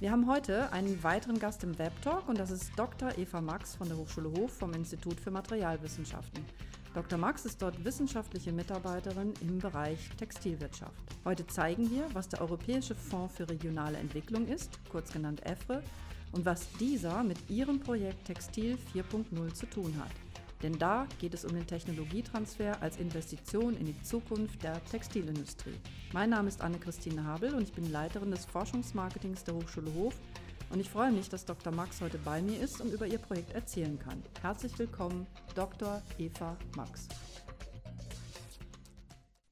Wir haben heute einen weiteren Gast im Webtalk und das ist Dr. Eva Max von der Hochschule Hof vom Institut für Materialwissenschaften. Dr. Max ist dort wissenschaftliche Mitarbeiterin im Bereich Textilwirtschaft. Heute zeigen wir, was der Europäische Fonds für regionale Entwicklung ist, kurz genannt EFRE, und was dieser mit ihrem Projekt Textil 4.0 zu tun hat. Denn da geht es um den Technologietransfer als Investition in die Zukunft der Textilindustrie. Mein Name ist Anne-Christine Habel und ich bin Leiterin des Forschungsmarketings der Hochschule Hof. Und ich freue mich, dass Dr. Max heute bei mir ist und über ihr Projekt erzählen kann. Herzlich willkommen, Dr. Eva Max.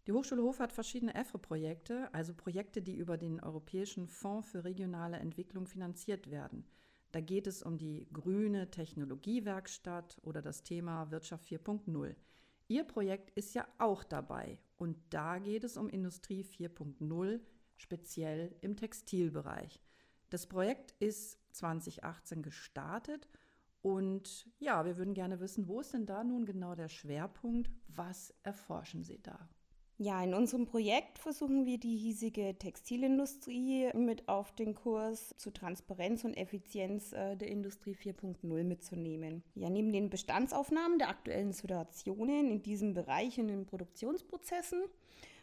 Die Hochschule Hof hat verschiedene EFRE-Projekte, also Projekte, die über den Europäischen Fonds für regionale Entwicklung finanziert werden. Da geht es um die grüne Technologiewerkstatt oder das Thema Wirtschaft 4.0. Ihr Projekt ist ja auch dabei und da geht es um Industrie 4.0, speziell im Textilbereich. Das Projekt ist 2018 gestartet und ja, wir würden gerne wissen, wo ist denn da nun genau der Schwerpunkt? Was erforschen Sie da? Ja, in unserem Projekt versuchen wir die hiesige Textilindustrie mit auf den Kurs zu Transparenz und Effizienz äh, der Industrie 4.0 mitzunehmen. Ja, neben den Bestandsaufnahmen der aktuellen Situationen in diesem Bereich und in den Produktionsprozessen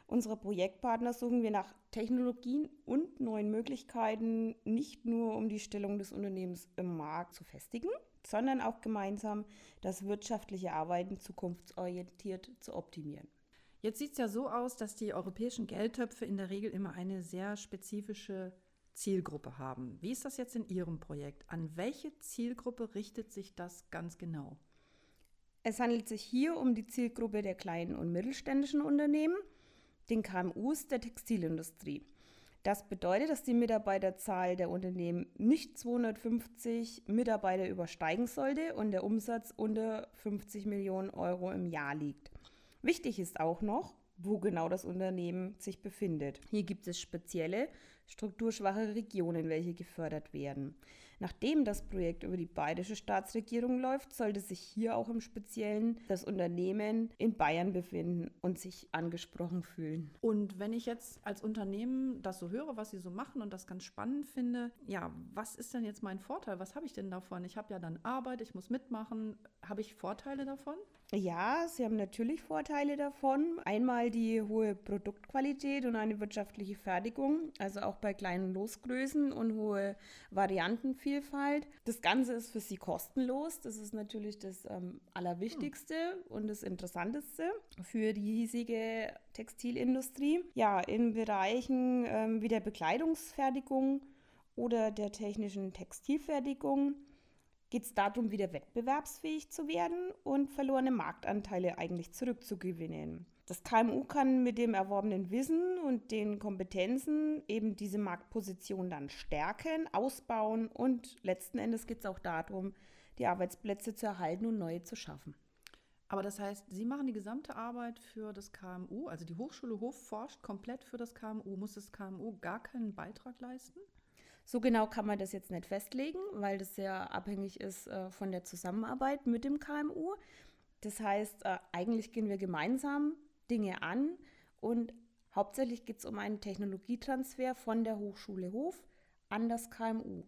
unserer Projektpartner suchen wir nach Technologien und neuen Möglichkeiten, nicht nur um die Stellung des Unternehmens im Markt zu festigen, sondern auch gemeinsam das wirtschaftliche Arbeiten zukunftsorientiert zu optimieren. Jetzt sieht es ja so aus, dass die europäischen Geldtöpfe in der Regel immer eine sehr spezifische Zielgruppe haben. Wie ist das jetzt in Ihrem Projekt? An welche Zielgruppe richtet sich das ganz genau? Es handelt sich hier um die Zielgruppe der kleinen und mittelständischen Unternehmen, den KMUs der Textilindustrie. Das bedeutet, dass die Mitarbeiterzahl der Unternehmen nicht 250 Mitarbeiter übersteigen sollte und der Umsatz unter 50 Millionen Euro im Jahr liegt. Wichtig ist auch noch, wo genau das Unternehmen sich befindet. Hier gibt es spezielle strukturschwache Regionen, welche gefördert werden. Nachdem das Projekt über die bayerische Staatsregierung läuft, sollte sich hier auch im Speziellen das Unternehmen in Bayern befinden und sich angesprochen fühlen. Und wenn ich jetzt als Unternehmen das so höre, was Sie so machen und das ganz spannend finde, ja, was ist denn jetzt mein Vorteil? Was habe ich denn davon? Ich habe ja dann Arbeit, ich muss mitmachen. Habe ich Vorteile davon? Ja, sie haben natürlich Vorteile davon. Einmal die hohe Produktqualität und eine wirtschaftliche Fertigung, also auch bei kleinen Losgrößen und hohe Variantenvielfalt. Das Ganze ist für sie kostenlos. Das ist natürlich das ähm, Allerwichtigste hm. und das Interessanteste für die hiesige Textilindustrie. Ja, in Bereichen ähm, wie der Bekleidungsfertigung oder der technischen Textilfertigung geht es darum, wieder wettbewerbsfähig zu werden und verlorene Marktanteile eigentlich zurückzugewinnen. Das KMU kann mit dem erworbenen Wissen und den Kompetenzen eben diese Marktposition dann stärken, ausbauen und letzten Endes geht es auch darum, die Arbeitsplätze zu erhalten und neue zu schaffen. Aber das heißt, Sie machen die gesamte Arbeit für das KMU, also die Hochschule Hof forscht komplett für das KMU. Muss das KMU gar keinen Beitrag leisten? So genau kann man das jetzt nicht festlegen, weil das sehr abhängig ist äh, von der Zusammenarbeit mit dem KMU. Das heißt, äh, eigentlich gehen wir gemeinsam Dinge an und hauptsächlich geht es um einen Technologietransfer von der Hochschule Hof an das KMU.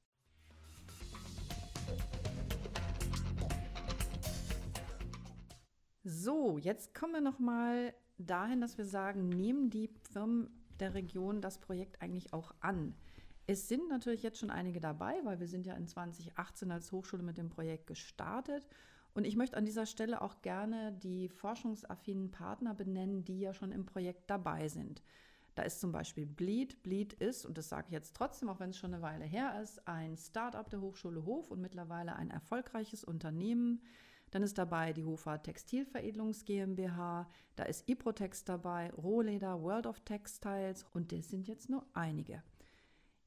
So, jetzt kommen wir noch mal dahin, dass wir sagen, nehmen die Firmen der Region das Projekt eigentlich auch an? Es sind natürlich jetzt schon einige dabei, weil wir sind ja in 2018 als Hochschule mit dem Projekt gestartet. Und ich möchte an dieser Stelle auch gerne die forschungsaffinen Partner benennen, die ja schon im Projekt dabei sind. Da ist zum Beispiel Bleed. Bleed ist, und das sage ich jetzt trotzdem, auch wenn es schon eine Weile her ist, ein Start-up der Hochschule Hof und mittlerweile ein erfolgreiches Unternehmen. Dann ist dabei die Hofer Textilveredelungs GmbH, da ist Iprotex dabei, Rohleder, World of Textiles und das sind jetzt nur einige.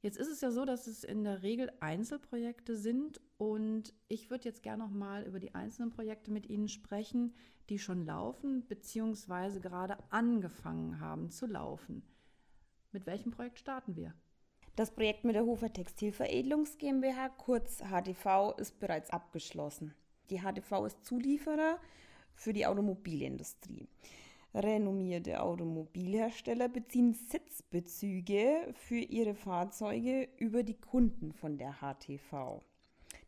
Jetzt ist es ja so, dass es in der Regel Einzelprojekte sind und ich würde jetzt gerne noch mal über die einzelnen Projekte mit Ihnen sprechen, die schon laufen bzw. gerade angefangen haben zu laufen. Mit welchem Projekt starten wir? Das Projekt mit der Hofer Textilveredelungs GmbH, kurz HTV, ist bereits abgeschlossen. Die HTV ist Zulieferer für die Automobilindustrie. Renommierte Automobilhersteller beziehen Sitzbezüge für ihre Fahrzeuge über die Kunden von der HTV.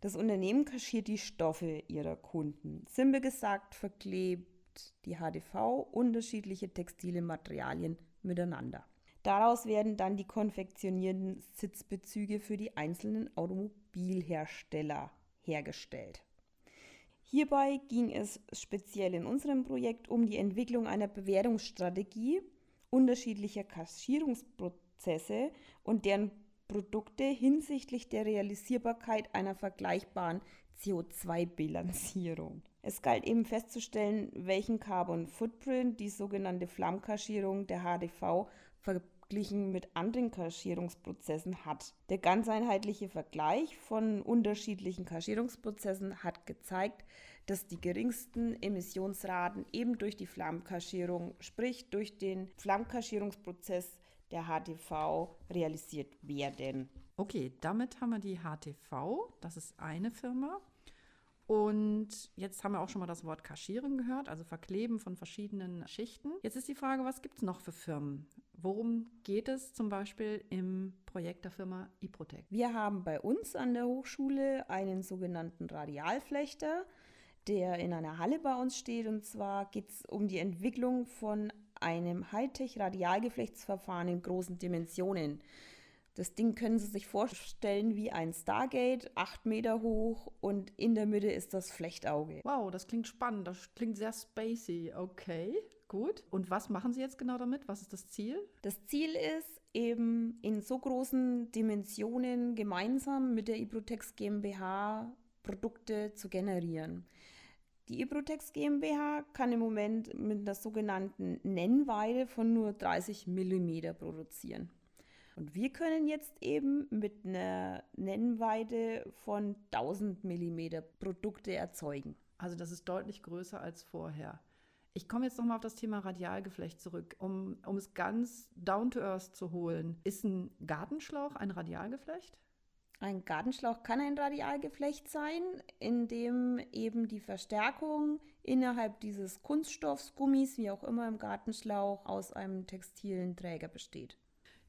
Das Unternehmen kaschiert die Stoffe ihrer Kunden. Simpel gesagt verklebt die HTV unterschiedliche textile Materialien miteinander. Daraus werden dann die konfektionierten Sitzbezüge für die einzelnen Automobilhersteller hergestellt. Hierbei ging es speziell in unserem Projekt um die Entwicklung einer Bewertungsstrategie unterschiedlicher Kassierungsprozesse und deren Produkte hinsichtlich der Realisierbarkeit einer vergleichbaren CO2-Bilanzierung. Es galt eben festzustellen, welchen Carbon Footprint die sogenannte Flammkaschierung der HDV verglichen mit anderen Kaschierungsprozessen hat. Der ganz einheitliche Vergleich von unterschiedlichen Kaschierungsprozessen hat gezeigt, dass die geringsten Emissionsraten eben durch die Flammkaschierung, sprich durch den Flammkaschierungsprozess der HTV realisiert werden. Okay, damit haben wir die HTV, das ist eine Firma. Und jetzt haben wir auch schon mal das Wort Kaschieren gehört, also Verkleben von verschiedenen Schichten. Jetzt ist die Frage, was gibt es noch für Firmen? Worum geht es zum Beispiel im Projekt der Firma Iprotec? Wir haben bei uns an der Hochschule einen sogenannten Radialflechter, der in einer Halle bei uns steht. Und zwar geht es um die Entwicklung von einem Hightech-Radialgeflechtsverfahren in großen Dimensionen. Das Ding können Sie sich vorstellen wie ein Stargate, acht Meter hoch und in der Mitte ist das Flechtauge. Wow, das klingt spannend, das klingt sehr spacey. Okay, gut. Und was machen Sie jetzt genau damit? Was ist das Ziel? Das Ziel ist eben in so großen Dimensionen gemeinsam mit der Ibrotex GmbH Produkte zu generieren. Die Ibrotex GmbH kann im Moment mit einer sogenannten Nennweite von nur 30 mm produzieren. Und wir können jetzt eben mit einer Nennweite von 1000 mm Produkte erzeugen. Also das ist deutlich größer als vorher. Ich komme jetzt nochmal auf das Thema Radialgeflecht zurück, um, um es ganz down to earth zu holen. Ist ein Gartenschlauch ein Radialgeflecht? Ein Gartenschlauch kann ein Radialgeflecht sein, in dem eben die Verstärkung innerhalb dieses Kunststoffs, Gummis, wie auch immer im Gartenschlauch, aus einem textilen Träger besteht.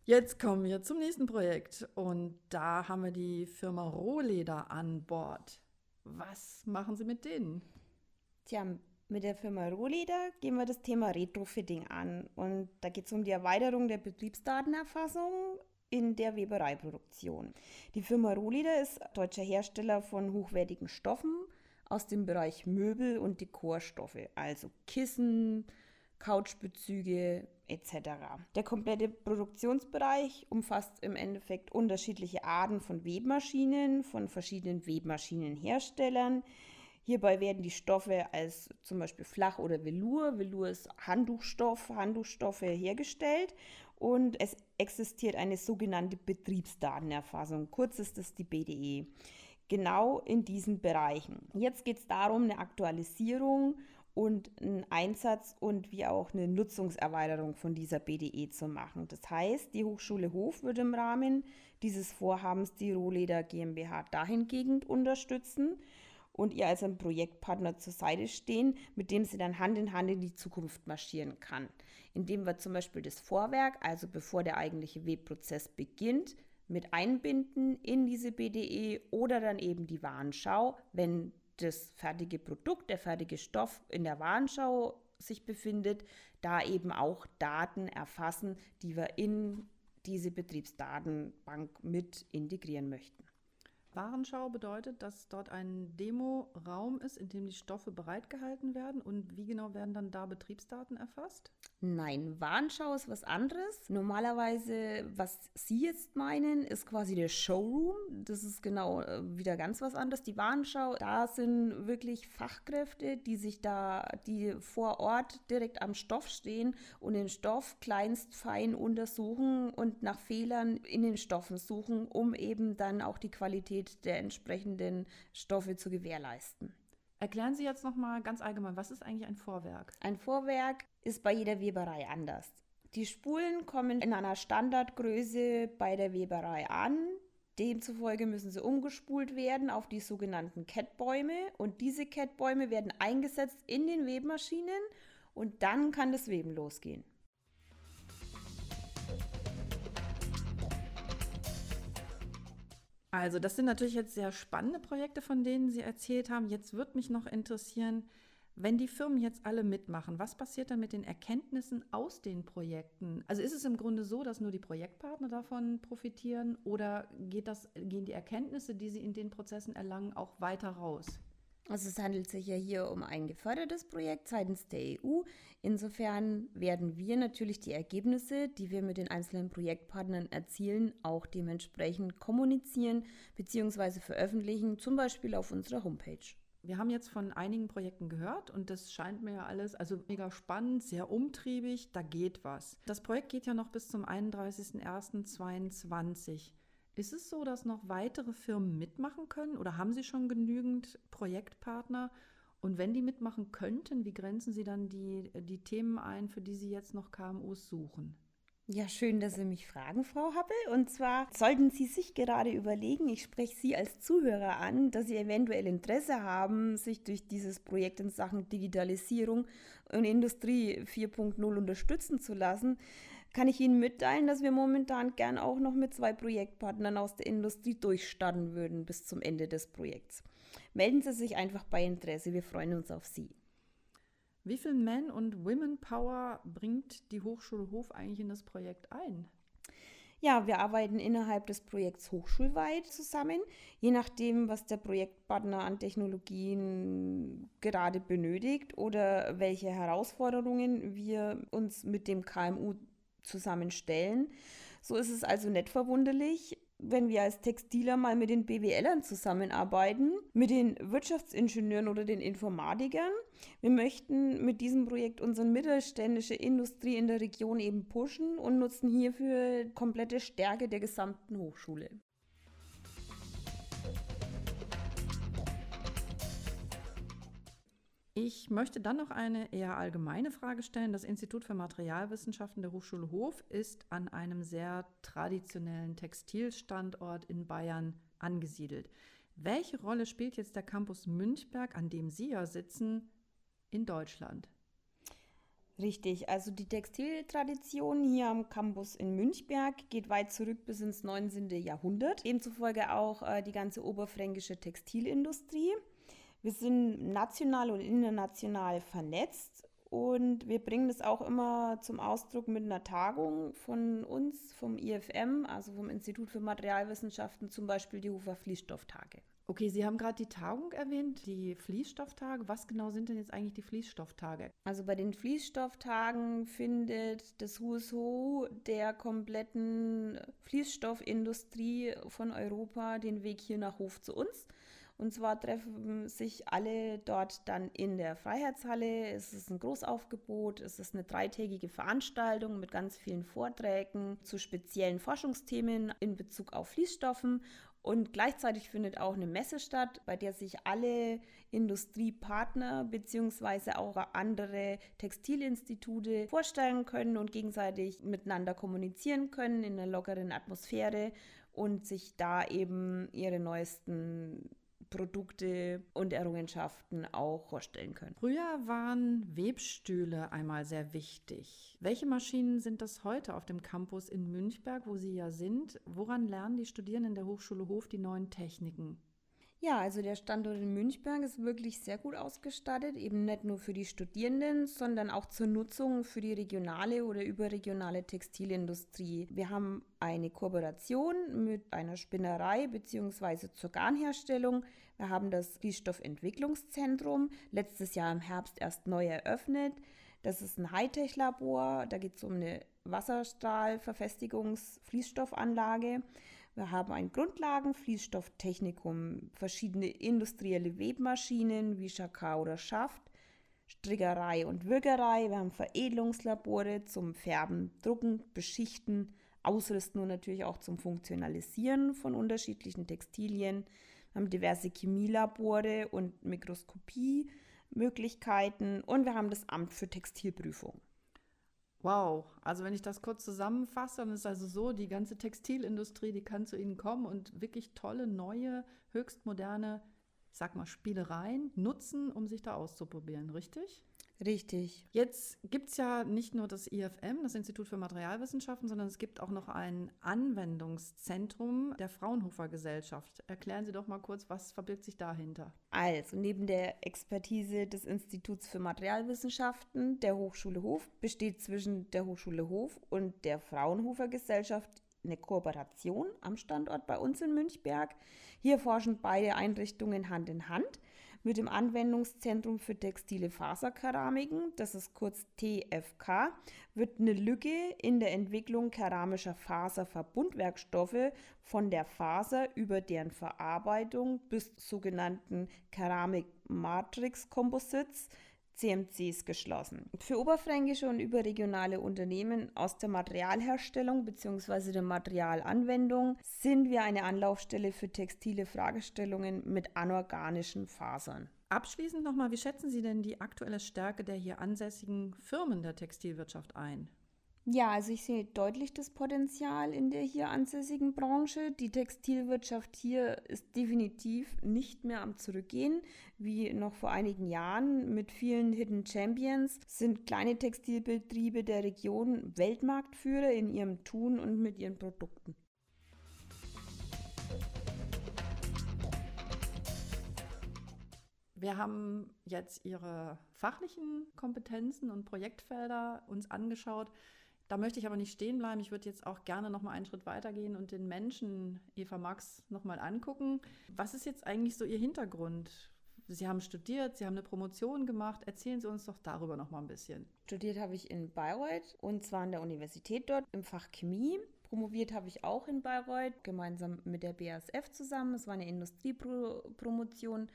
Jetzt kommen wir zum nächsten Projekt und da haben wir die Firma Rohleder an Bord. Was machen Sie mit denen? Tja, mit der Firma Rohleder gehen wir das Thema Retrofitting an und da geht es um die Erweiterung der Betriebsdatenerfassung in der Webereiproduktion. Die Firma Rohleder ist deutscher Hersteller von hochwertigen Stoffen aus dem Bereich Möbel und Dekorstoffe, also Kissen, Couchbezüge etc. Der komplette Produktionsbereich umfasst im Endeffekt unterschiedliche Arten von Webmaschinen von verschiedenen Webmaschinenherstellern. Hierbei werden die Stoffe als zum Beispiel Flach- oder Velour, Velour ist Handtuchstoff, Handtuchstoffe hergestellt und es existiert eine sogenannte Betriebsdatenerfassung, kurz ist das die BDE. Genau in diesen Bereichen. Jetzt geht es darum, eine Aktualisierung und einen Einsatz und wie auch eine Nutzungserweiterung von dieser BDE zu machen. Das heißt, die Hochschule Hof wird im Rahmen dieses Vorhabens die Rohleder GmbH dahingehend unterstützen und ihr als ein Projektpartner zur Seite stehen, mit dem sie dann Hand in Hand in die Zukunft marschieren kann. Indem wir zum Beispiel das Vorwerk, also bevor der eigentliche Webprozess beginnt, mit einbinden in diese BDE oder dann eben die Warenschau, wenn das fertige Produkt, der fertige Stoff in der Warenschau sich befindet, da eben auch Daten erfassen, die wir in diese Betriebsdatenbank mit integrieren möchten. Warenschau bedeutet, dass dort ein Demo-Raum ist, in dem die Stoffe bereitgehalten werden. Und wie genau werden dann da Betriebsdaten erfasst? Nein, Warenschau ist was anderes. Normalerweise, was Sie jetzt meinen, ist quasi der Showroom. Das ist genau äh, wieder ganz was anderes. Die Warenschau, da sind wirklich Fachkräfte, die sich da, die vor Ort direkt am Stoff stehen und den Stoff kleinst fein untersuchen und nach Fehlern in den Stoffen suchen, um eben dann auch die Qualität der entsprechenden Stoffe zu gewährleisten. Erklären Sie jetzt noch mal ganz allgemein, was ist eigentlich ein Vorwerk? Ein Vorwerk ist bei jeder Weberei anders. Die Spulen kommen in einer Standardgröße bei der Weberei an. Demzufolge müssen sie umgespult werden auf die sogenannten Kettbäume und diese Kettbäume werden eingesetzt in den Webmaschinen und dann kann das Weben losgehen. Also, das sind natürlich jetzt sehr spannende Projekte, von denen Sie erzählt haben. Jetzt wird mich noch interessieren, wenn die Firmen jetzt alle mitmachen, was passiert dann mit den Erkenntnissen aus den Projekten? Also ist es im Grunde so, dass nur die Projektpartner davon profitieren oder geht das, gehen die Erkenntnisse, die sie in den Prozessen erlangen, auch weiter raus? Also es handelt sich ja hier um ein gefördertes Projekt seitens der EU. Insofern werden wir natürlich die Ergebnisse, die wir mit den einzelnen Projektpartnern erzielen, auch dementsprechend kommunizieren bzw. veröffentlichen, zum Beispiel auf unserer Homepage. Wir haben jetzt von einigen Projekten gehört und das scheint mir ja alles also mega spannend, sehr umtriebig, da geht was. Das Projekt geht ja noch bis zum 31.01.2022. Ist es so, dass noch weitere Firmen mitmachen können oder haben Sie schon genügend Projektpartner? Und wenn die mitmachen könnten, wie grenzen Sie dann die, die Themen ein, für die Sie jetzt noch KMUs suchen? Ja, schön, dass Sie mich fragen, Frau Happel. Und zwar sollten Sie sich gerade überlegen, ich spreche Sie als Zuhörer an, dass Sie eventuell Interesse haben, sich durch dieses Projekt in Sachen Digitalisierung und Industrie 4.0 unterstützen zu lassen, kann ich Ihnen mitteilen, dass wir momentan gern auch noch mit zwei Projektpartnern aus der Industrie durchstarten würden bis zum Ende des Projekts. Melden Sie sich einfach bei Interesse, wir freuen uns auf Sie. Wie viel Man- und Women-Power bringt die Hochschule Hof eigentlich in das Projekt ein? Ja, wir arbeiten innerhalb des Projekts hochschulweit zusammen, je nachdem, was der Projektpartner an Technologien gerade benötigt oder welche Herausforderungen wir uns mit dem KMU zusammenstellen. So ist es also nicht verwunderlich, wenn wir als Textiler mal mit den BWLern zusammenarbeiten, mit den Wirtschaftsingenieuren oder den Informatikern. Wir möchten mit diesem Projekt unsere mittelständische Industrie in der Region eben pushen und nutzen hierfür komplette Stärke der gesamten Hochschule. Ich möchte dann noch eine eher allgemeine Frage stellen. Das Institut für Materialwissenschaften der Hochschule Hof ist an einem sehr traditionellen Textilstandort in Bayern angesiedelt. Welche Rolle spielt jetzt der Campus Münchberg, an dem Sie ja sitzen, in Deutschland? Richtig, also die Textiltradition hier am Campus in Münchberg geht weit zurück bis ins 19. Jahrhundert. Demzufolge auch äh, die ganze oberfränkische Textilindustrie. Wir sind national und international vernetzt und wir bringen das auch immer zum Ausdruck mit einer Tagung von uns, vom IFM, also vom Institut für Materialwissenschaften, zum Beispiel die Hofer Fließstofftage. Okay, Sie haben gerade die Tagung erwähnt, die Fließstofftage. Was genau sind denn jetzt eigentlich die Fließstofftage? Also bei den Fließstofftagen findet das HUSO der kompletten Fließstoffindustrie von Europa den Weg hier nach Hof zu uns. Und zwar treffen sich alle dort dann in der Freiheitshalle. Es ist ein Großaufgebot, es ist eine dreitägige Veranstaltung mit ganz vielen Vorträgen zu speziellen Forschungsthemen in Bezug auf Fließstoffen. Und gleichzeitig findet auch eine Messe statt, bei der sich alle Industriepartner bzw. auch andere Textilinstitute vorstellen können und gegenseitig miteinander kommunizieren können in einer lockeren Atmosphäre und sich da eben ihre neuesten Produkte und Errungenschaften auch vorstellen können. Früher waren Webstühle einmal sehr wichtig. Welche Maschinen sind das heute auf dem Campus in Münchberg, wo Sie ja sind? Woran lernen die Studierenden der Hochschule Hof die neuen Techniken? Ja, also der Standort in Münchberg ist wirklich sehr gut ausgestattet, eben nicht nur für die Studierenden, sondern auch zur Nutzung für die regionale oder überregionale Textilindustrie. Wir haben eine Kooperation mit einer Spinnerei bzw. zur Garnherstellung. Wir haben das Fließstoffentwicklungszentrum, letztes Jahr im Herbst erst neu eröffnet. Das ist ein Hightech-Labor, da geht es um eine Wasserstrahlverfestigungs-Fließstoffanlage. Wir haben ein Grundlagenfließstofftechnikum, verschiedene industrielle Webmaschinen wie Schakau oder Schaft, Strickerei und Würgerei. Wir haben Veredelungslabore zum Färben, Drucken, Beschichten, Ausrüsten und natürlich auch zum Funktionalisieren von unterschiedlichen Textilien. Wir haben diverse Chemielabore und Mikroskopiemöglichkeiten und wir haben das Amt für Textilprüfung. Wow, also wenn ich das kurz zusammenfasse, dann ist also so, die ganze Textilindustrie, die kann zu Ihnen kommen und wirklich tolle, neue, höchst moderne ich sag mal, Spielereien nutzen, um sich da auszuprobieren, richtig? Richtig. Jetzt gibt es ja nicht nur das IFM, das Institut für Materialwissenschaften, sondern es gibt auch noch ein Anwendungszentrum der Fraunhofer Gesellschaft. Erklären Sie doch mal kurz, was verbirgt sich dahinter? Also, neben der Expertise des Instituts für Materialwissenschaften der Hochschule Hof besteht zwischen der Hochschule Hof und der Fraunhofer Gesellschaft eine Kooperation am Standort bei uns in Münchberg. Hier forschen beide Einrichtungen Hand in Hand mit dem Anwendungszentrum für textile Faserkeramiken, das ist kurz TFK, wird eine Lücke in der Entwicklung keramischer Faserverbundwerkstoffe von der Faser über deren Verarbeitung bis sogenannten Keramik-Matrix-Composites CMCs geschlossen. Für oberfränkische und überregionale Unternehmen aus der Materialherstellung bzw. der Materialanwendung sind wir eine Anlaufstelle für textile Fragestellungen mit anorganischen Fasern. Abschließend nochmal, wie schätzen Sie denn die aktuelle Stärke der hier ansässigen Firmen der Textilwirtschaft ein? Ja, also ich sehe deutlich das Potenzial in der hier ansässigen Branche. Die Textilwirtschaft hier ist definitiv nicht mehr am Zurückgehen, wie noch vor einigen Jahren. Mit vielen Hidden Champions sind kleine Textilbetriebe der Region Weltmarktführer in ihrem Tun und mit ihren Produkten. Wir haben jetzt Ihre fachlichen Kompetenzen und Projektfelder uns angeschaut. Da möchte ich aber nicht stehen bleiben. Ich würde jetzt auch gerne noch mal einen Schritt weitergehen und den Menschen Eva Max noch mal angucken. Was ist jetzt eigentlich so Ihr Hintergrund? Sie haben studiert, Sie haben eine Promotion gemacht. Erzählen Sie uns doch darüber noch mal ein bisschen. Studiert habe ich in Bayreuth und zwar an der Universität dort im Fach Chemie. Promoviert habe ich auch in Bayreuth, gemeinsam mit der BASF zusammen. Es war eine Industriepromotion.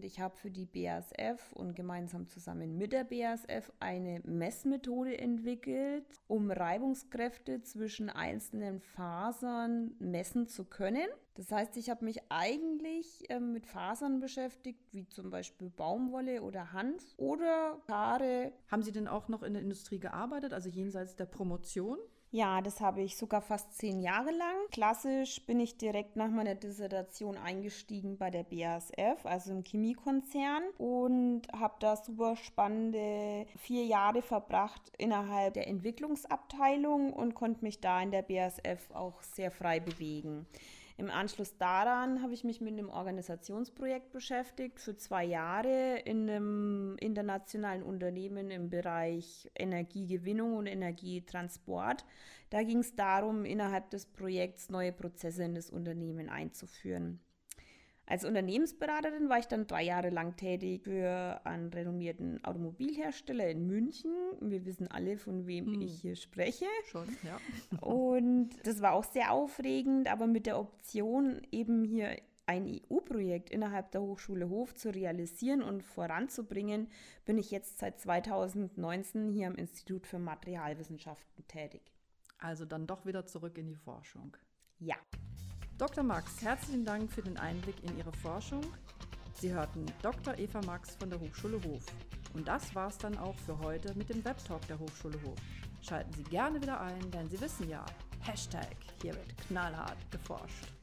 Ich habe für die BASF und gemeinsam zusammen mit der BASF eine Messmethode entwickelt, um Reibungskräfte zwischen einzelnen Fasern messen zu können. Das heißt, ich habe mich eigentlich äh, mit Fasern beschäftigt, wie zum Beispiel Baumwolle oder Hanf oder Haare. Haben Sie denn auch noch in der Industrie gearbeitet, also jenseits der Promotion? Ja, das habe ich sogar fast zehn Jahre lang. Klassisch bin ich direkt nach meiner Dissertation eingestiegen bei der BASF, also im Chemiekonzern, und habe da super spannende vier Jahre verbracht innerhalb der Entwicklungsabteilung und konnte mich da in der BASF auch sehr frei bewegen. Im Anschluss daran habe ich mich mit einem Organisationsprojekt beschäftigt für zwei Jahre in einem internationalen Unternehmen im Bereich Energiegewinnung und Energietransport. Da ging es darum, innerhalb des Projekts neue Prozesse in das Unternehmen einzuführen. Als Unternehmensberaterin war ich dann drei Jahre lang tätig für einen renommierten Automobilhersteller in München. Wir wissen alle, von wem hm. ich hier spreche. Schon, ja. Und das war auch sehr aufregend, aber mit der Option, eben hier ein EU-Projekt innerhalb der Hochschule Hof zu realisieren und voranzubringen, bin ich jetzt seit 2019 hier am Institut für Materialwissenschaften tätig. Also dann doch wieder zurück in die Forschung. Ja. Dr. Max, herzlichen Dank für den Einblick in Ihre Forschung. Sie hörten Dr. Eva Max von der Hochschule Hof. Und das war's dann auch für heute mit dem Webtalk der Hochschule Hof. Schalten Sie gerne wieder ein, denn Sie wissen ja, Hashtag, hier wird knallhart geforscht.